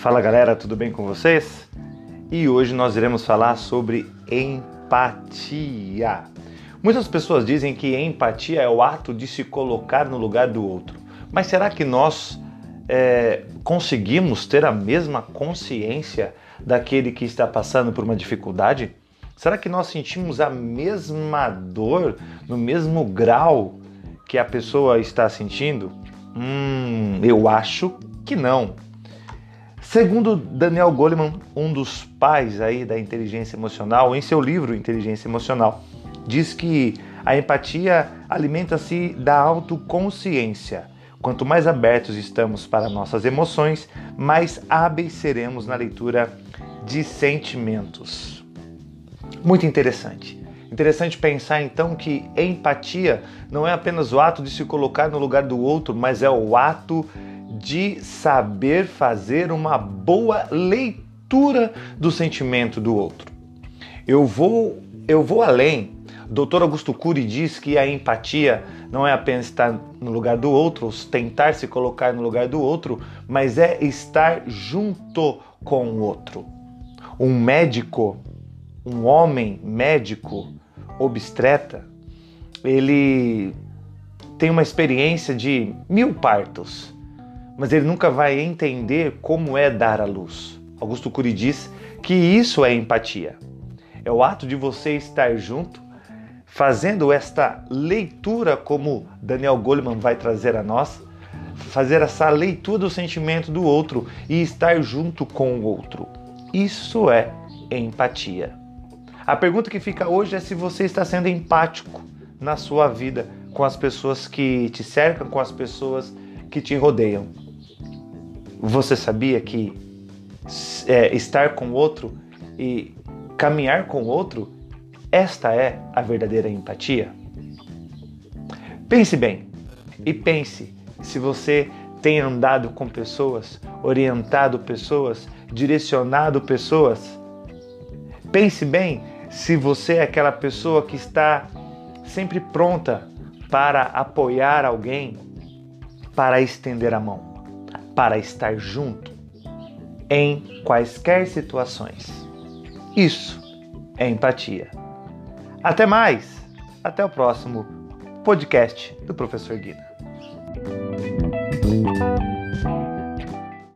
Fala galera, tudo bem com vocês? E hoje nós iremos falar sobre empatia. Muitas pessoas dizem que empatia é o ato de se colocar no lugar do outro. Mas será que nós é, conseguimos ter a mesma consciência daquele que está passando por uma dificuldade? Será que nós sentimos a mesma dor no mesmo grau que a pessoa está sentindo? Hum, eu acho que não. Segundo Daniel Goleman, um dos pais aí da inteligência emocional, em seu livro Inteligência Emocional, diz que a empatia alimenta-se da autoconsciência. Quanto mais abertos estamos para nossas emoções, mais hábeis seremos na leitura de sentimentos. Muito interessante. Interessante pensar então que empatia não é apenas o ato de se colocar no lugar do outro, mas é o ato de saber fazer uma boa leitura do sentimento do outro. Eu vou, eu vou além. Dr. Augusto Cury diz que a empatia não é apenas estar no lugar do outro, tentar se colocar no lugar do outro, mas é estar junto com o outro. Um médico, um homem médico, obstetra, ele tem uma experiência de mil partos mas ele nunca vai entender como é dar à luz. Augusto Cury diz que isso é empatia. É o ato de você estar junto, fazendo esta leitura, como Daniel Goleman vai trazer a nós, fazer essa leitura do sentimento do outro e estar junto com o outro. Isso é empatia. A pergunta que fica hoje é se você está sendo empático na sua vida com as pessoas que te cercam, com as pessoas que te rodeiam. Você sabia que é, estar com outro e caminhar com outro, esta é a verdadeira empatia? Pense bem e pense se você tem andado com pessoas, orientado pessoas, direcionado pessoas. Pense bem se você é aquela pessoa que está sempre pronta para apoiar alguém, para estender a mão para estar junto em quaisquer situações. Isso é empatia. Até mais! Até o próximo podcast do Professor Guina.